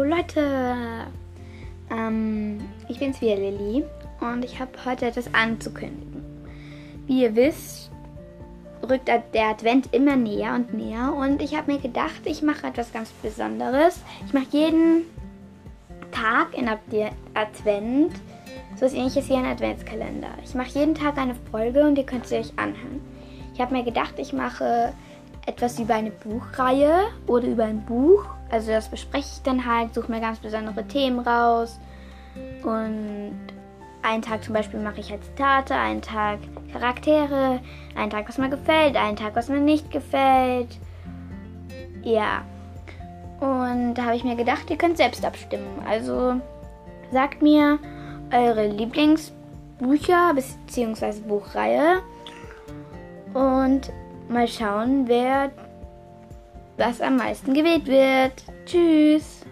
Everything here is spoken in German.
Leute, ähm, ich bin's wieder Lilly und ich habe heute etwas anzukündigen. Wie ihr wisst, rückt der Advent immer näher und näher und ich habe mir gedacht, ich mache etwas ganz Besonderes. Ich mache jeden Tag in Advent so ist ähnliches wie ein Adventskalender. Ich mache jeden Tag eine Folge und ihr könnt sie euch anhören. Ich habe mir gedacht, ich mache etwas über eine Buchreihe oder über ein Buch. Also das bespreche ich dann halt, suche mir ganz besondere Themen raus. Und einen Tag zum Beispiel mache ich halt Zitate, einen Tag Charaktere, einen Tag, was mir gefällt, einen Tag, was mir nicht gefällt. Ja. Und da habe ich mir gedacht, ihr könnt selbst abstimmen. Also sagt mir eure Lieblingsbücher bzw. Buchreihe und mal schauen, wer was am meisten gewählt wird. Tschüss!